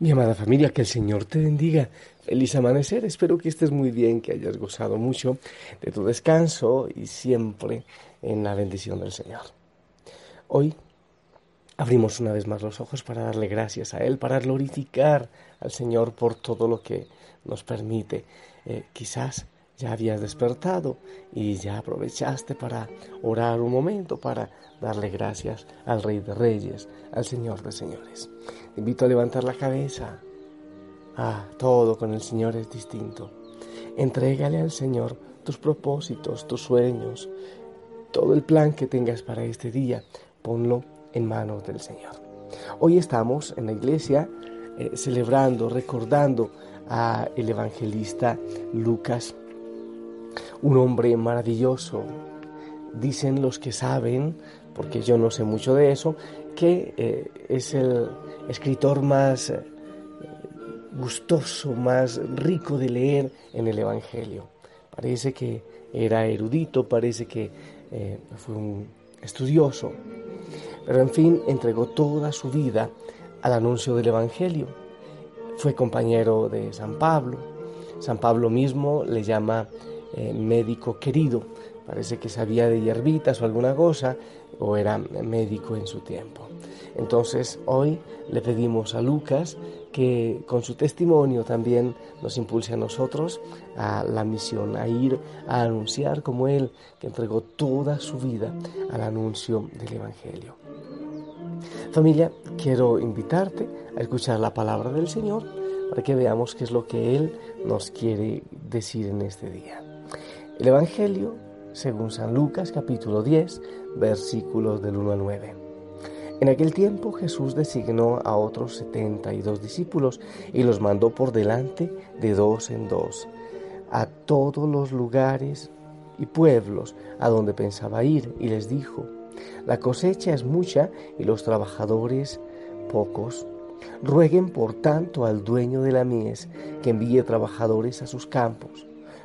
Mi amada familia, que el Señor te bendiga. Feliz amanecer. Espero que estés muy bien, que hayas gozado mucho de tu descanso y siempre en la bendición del Señor. Hoy abrimos una vez más los ojos para darle gracias a Él, para glorificar al Señor por todo lo que nos permite. Eh, quizás ya habías despertado y ya aprovechaste para orar un momento, para darle gracias al Rey de Reyes, al Señor de Señores. Te invito a levantar la cabeza. Ah, todo con el Señor es distinto. Entrégale al Señor tus propósitos, tus sueños, todo el plan que tengas para este día, ponlo en manos del Señor. Hoy estamos en la iglesia eh, celebrando, recordando a el evangelista Lucas un hombre maravilloso. Dicen los que saben, porque yo no sé mucho de eso, que eh, es el escritor más eh, gustoso, más rico de leer en el Evangelio. Parece que era erudito, parece que eh, fue un estudioso, pero en fin entregó toda su vida al anuncio del Evangelio. Fue compañero de San Pablo. San Pablo mismo le llama eh, médico querido. Parece que sabía de hierbitas o alguna cosa, o era médico en su tiempo. Entonces hoy le pedimos a Lucas que con su testimonio también nos impulse a nosotros a la misión, a ir a anunciar como Él, que entregó toda su vida al anuncio del Evangelio. Familia, quiero invitarte a escuchar la palabra del Señor para que veamos qué es lo que Él nos quiere decir en este día. El Evangelio, según San Lucas capítulo 10, versículos del 1 al 9. En aquel tiempo Jesús designó a otros setenta y dos discípulos y los mandó por delante de dos en dos a todos los lugares y pueblos a donde pensaba ir y les dijo, la cosecha es mucha y los trabajadores pocos. Rueguen por tanto al dueño de la mies que envíe trabajadores a sus campos.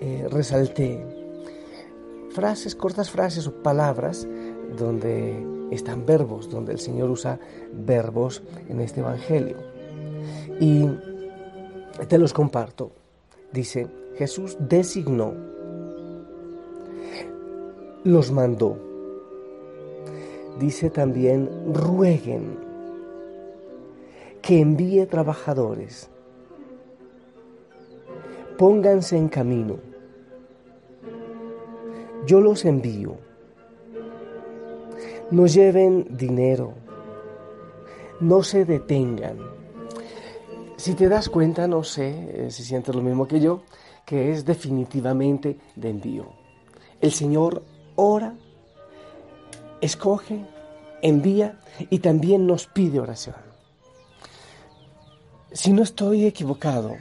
eh, resalté frases, cortas frases o palabras donde están verbos, donde el Señor usa verbos en este Evangelio. Y te los comparto. Dice, Jesús designó, los mandó. Dice también, rueguen que envíe trabajadores pónganse en camino. Yo los envío. No lleven dinero. No se detengan. Si te das cuenta, no sé eh, si sientes lo mismo que yo, que es definitivamente de envío. El Señor ora, escoge, envía y también nos pide oración. Si no estoy equivocado,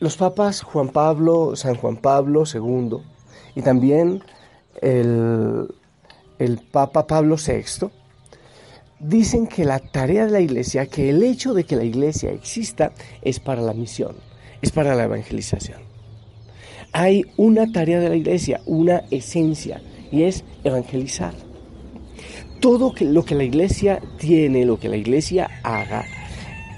los papas Juan Pablo, San Juan Pablo II y también el, el Papa Pablo VI dicen que la tarea de la iglesia, que el hecho de que la iglesia exista es para la misión, es para la evangelización. Hay una tarea de la iglesia, una esencia, y es evangelizar. Todo lo que la iglesia tiene, lo que la iglesia haga,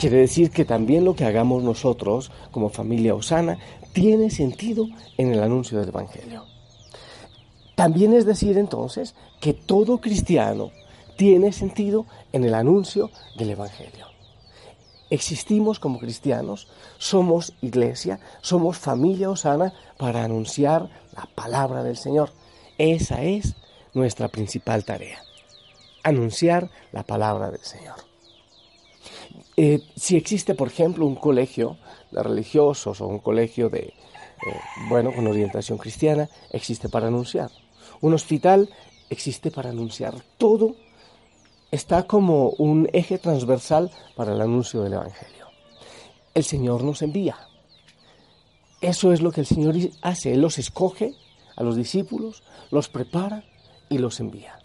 Quiere decir que también lo que hagamos nosotros como familia Osana tiene sentido en el anuncio del Evangelio. También es decir entonces que todo cristiano tiene sentido en el anuncio del Evangelio. existimos como cristianos, somos iglesia, somos familia osana para anunciar la palabra del Señor. Esa es nuestra principal tarea, anunciar la palabra del Señor. Eh, si existe, por ejemplo, un colegio de religiosos o un colegio de, eh, bueno, con orientación cristiana, existe para anunciar. Un hospital existe para anunciar. Todo está como un eje transversal para el anuncio del Evangelio. El Señor nos envía. Eso es lo que el Señor hace. Él los escoge a los discípulos, los prepara y los envía.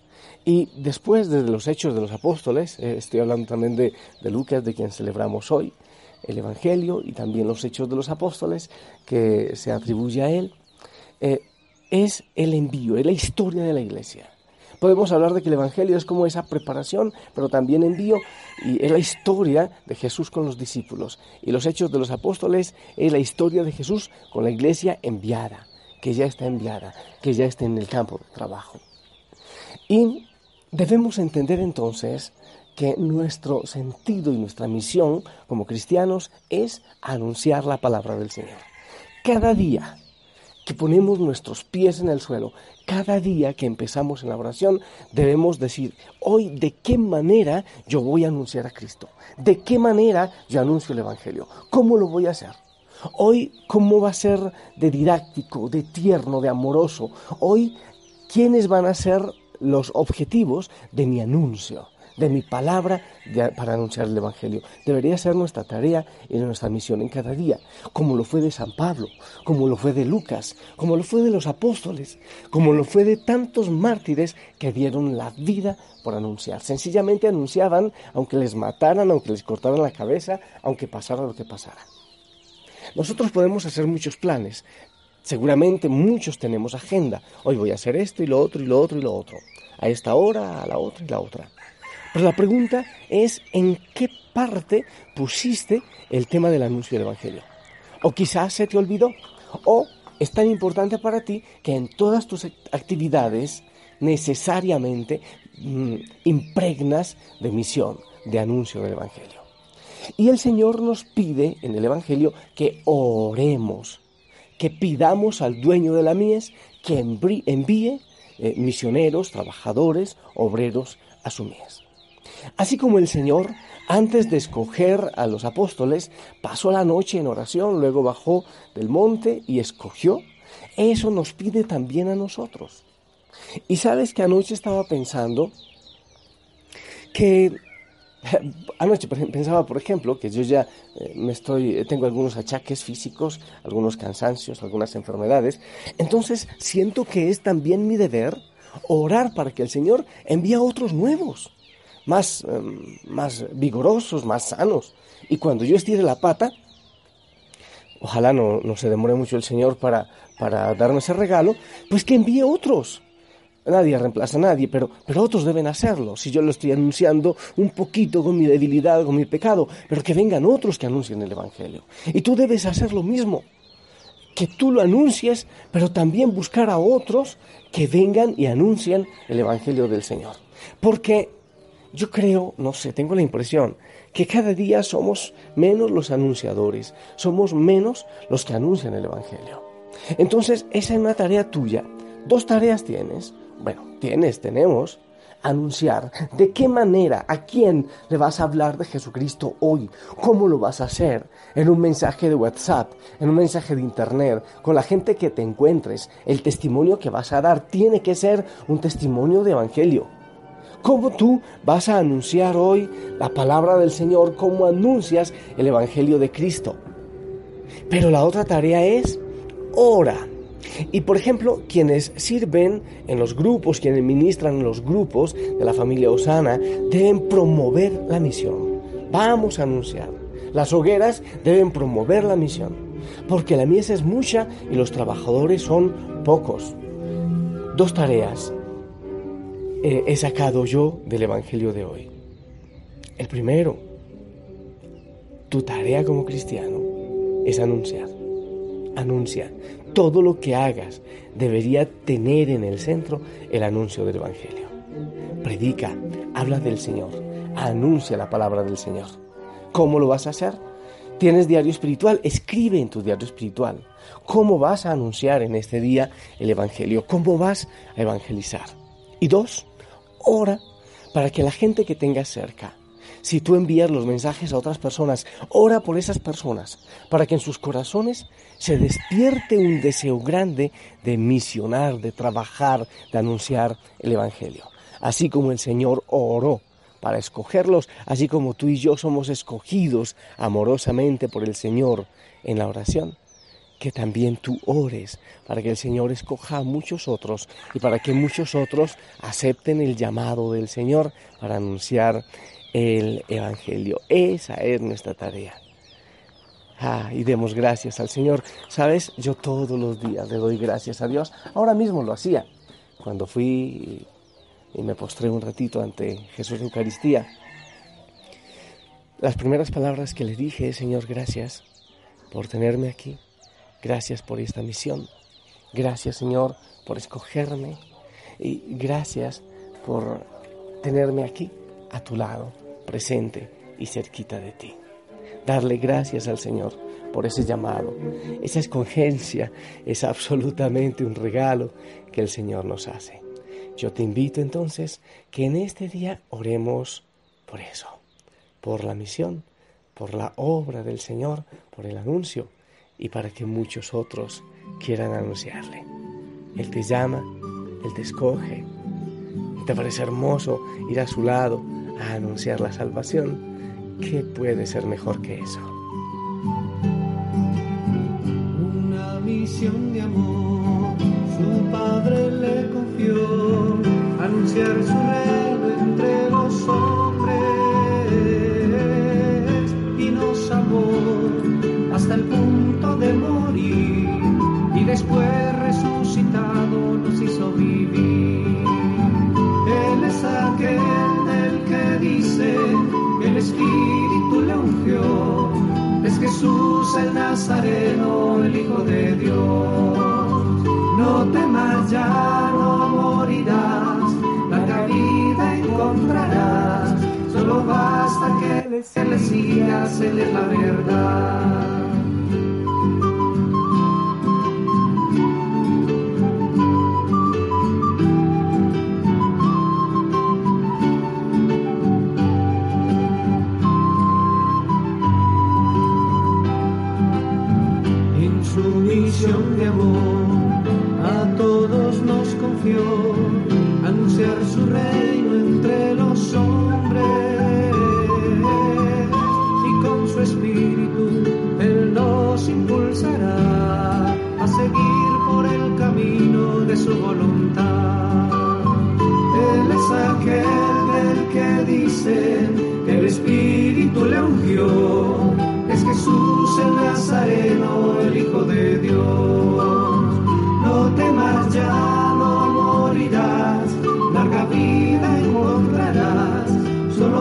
Y después de los hechos de los apóstoles, eh, estoy hablando también de, Lucas, de quien celebramos hoy, el Evangelio y también los hechos de los apóstoles que se atribuye a él, eh, es el envío, es la historia de la iglesia. Podemos hablar de que el Evangelio es como esa preparación, pero también envío, y es la historia de Jesús con los discípulos. Y los hechos de los apóstoles es la historia de Jesús con la iglesia enviada, que ya está enviada, que ya está en el campo de trabajo. Y debemos entender entonces que nuestro sentido y nuestra misión como cristianos es anunciar la palabra del Señor. Cada día que ponemos nuestros pies en el suelo, cada día que empezamos en la oración, debemos decir, hoy de qué manera yo voy a anunciar a Cristo, de qué manera yo anuncio el Evangelio, cómo lo voy a hacer. Hoy, ¿cómo va a ser de didáctico, de tierno, de amoroso? Hoy, ¿quiénes van a ser los objetivos de mi anuncio? de mi palabra para anunciar el Evangelio. Debería ser nuestra tarea y nuestra misión en cada día, como lo fue de San Pablo, como lo fue de Lucas, como lo fue de los apóstoles, como lo fue de tantos mártires que dieron la vida por anunciar. Sencillamente anunciaban, aunque les mataran, aunque les cortaran la cabeza, aunque pasara lo que pasara. Nosotros podemos hacer muchos planes, Seguramente muchos tenemos agenda. Hoy voy a hacer esto y lo otro y lo otro y lo otro. A esta hora, a la otra y la otra. Pero la pregunta es en qué parte pusiste el tema del anuncio del Evangelio. O quizás se te olvidó. O es tan importante para ti que en todas tus actividades necesariamente mm, impregnas de misión, de anuncio del Evangelio. Y el Señor nos pide en el Evangelio que oremos, que pidamos al dueño de la mies que envíe eh, misioneros, trabajadores, obreros a su mies. Así como el Señor, antes de escoger a los apóstoles, pasó la noche en oración, luego bajó del monte y escogió, eso nos pide también a nosotros. Y sabes que anoche estaba pensando que anoche pensaba, por ejemplo, que yo ya eh, me estoy, tengo algunos achaques físicos, algunos cansancios, algunas enfermedades. Entonces siento que es también mi deber orar para que el Señor envíe otros nuevos más, em, más vigorosos, más sanos. Y cuando yo estire la pata, ojalá no, no se demore mucho el Señor para, para darme ese regalo, pues que envíe otros. Nadie reemplaza a nadie, pero, pero otros deben hacerlo. Si yo lo estoy anunciando un poquito con mi debilidad, con mi pecado, pero que vengan otros que anuncien el Evangelio. Y tú debes hacer lo mismo. Que tú lo anuncies, pero también buscar a otros que vengan y anuncien el Evangelio del Señor. Porque yo creo, no sé, tengo la impresión que cada día somos menos los anunciadores, somos menos los que anuncian el Evangelio. Entonces, esa es una tarea tuya. Dos tareas tienes. Bueno, tienes, tenemos. Anunciar de qué manera, a quién le vas a hablar de Jesucristo hoy, cómo lo vas a hacer, en un mensaje de WhatsApp, en un mensaje de Internet, con la gente que te encuentres. El testimonio que vas a dar tiene que ser un testimonio de Evangelio. ¿Cómo tú vas a anunciar hoy la palabra del Señor? ¿Cómo anuncias el Evangelio de Cristo? Pero la otra tarea es ora. Y por ejemplo, quienes sirven en los grupos, quienes ministran en los grupos de la familia Osana, deben promover la misión. Vamos a anunciar. Las hogueras deben promover la misión, porque la mies es mucha y los trabajadores son pocos. Dos tareas eh, he sacado yo del Evangelio de hoy. El primero, tu tarea como cristiano es anunciar. Anuncia. Todo lo que hagas debería tener en el centro el anuncio del Evangelio. Predica, habla del Señor, anuncia la palabra del Señor. ¿Cómo lo vas a hacer? ¿Tienes diario espiritual? Escribe en tu diario espiritual. ¿Cómo vas a anunciar en este día el Evangelio? ¿Cómo vas a evangelizar? Y dos, ora para que la gente que tengas cerca, si tú envías los mensajes a otras personas, ora por esas personas, para que en sus corazones se despierte un deseo grande de misionar, de trabajar, de anunciar el Evangelio. Así como el Señor oró para escogerlos, así como tú y yo somos escogidos amorosamente por el Señor en la oración que también tú ores para que el Señor escoja a muchos otros y para que muchos otros acepten el llamado del Señor para anunciar el Evangelio. Esa es nuestra tarea. Ah, y demos gracias al Señor. Sabes, yo todos los días le doy gracias a Dios. Ahora mismo lo hacía. Cuando fui y me postré un ratito ante Jesús de Eucaristía. Las primeras palabras que le dije, Señor, gracias por tenerme aquí Gracias por esta misión. Gracias Señor por escogerme y gracias por tenerme aquí a tu lado, presente y cerquita de ti. Darle gracias al Señor por ese llamado. Esa escogencia es absolutamente un regalo que el Señor nos hace. Yo te invito entonces que en este día oremos por eso, por la misión, por la obra del Señor, por el anuncio y para que muchos otros quieran anunciarle. Él te llama, Él te escoge. ¿Te parece hermoso ir a su lado a anunciar la salvación? ¿Qué puede ser mejor que eso? Una misión de amor, su padre le confió, anunciar su encontrarás, solo basta que le, se le sigas, le la verdad.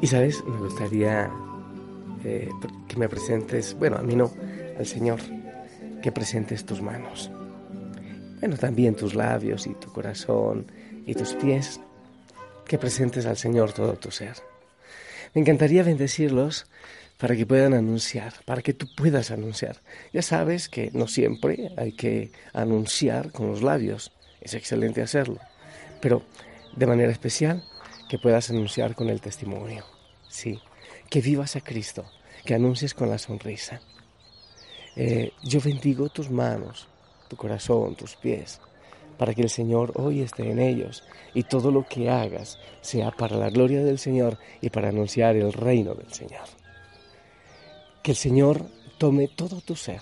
Y sabes, me gustaría eh, que me presentes, bueno, a mí no, al Señor, que presentes tus manos. Bueno, también tus labios y tu corazón y tus pies, que presentes al Señor todo tu ser. Me encantaría bendecirlos para que puedan anunciar, para que tú puedas anunciar. Ya sabes que no siempre hay que anunciar con los labios, es excelente hacerlo, pero de manera especial que puedas anunciar con el testimonio. Sí, que vivas a Cristo, que anuncies con la sonrisa. Eh, yo bendigo tus manos, tu corazón, tus pies, para que el Señor hoy esté en ellos y todo lo que hagas sea para la gloria del Señor y para anunciar el reino del Señor. Que el Señor tome todo tu ser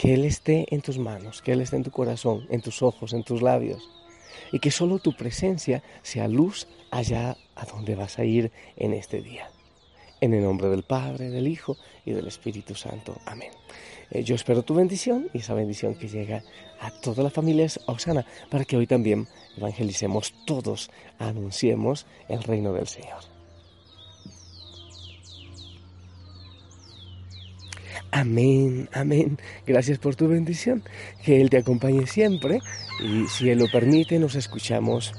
que Él esté en tus manos, que Él esté en tu corazón, en tus ojos, en tus labios, y que solo tu presencia sea luz allá a donde vas a ir en este día. En el nombre del Padre, del Hijo y del Espíritu Santo. Amén. Eh, yo espero tu bendición y esa bendición que llega a toda la familia Osana para que hoy también evangelicemos todos, anunciemos el reino del Señor. Amén, amén. Gracias por tu bendición. Que Él te acompañe siempre y si Él lo permite nos escuchamos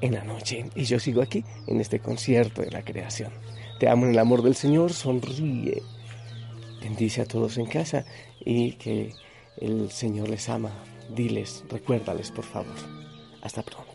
en la noche. Y yo sigo aquí en este concierto de la creación. Te amo en el amor del Señor, sonríe. Bendice a todos en casa y que el Señor les ama. Diles, recuérdales por favor. Hasta pronto.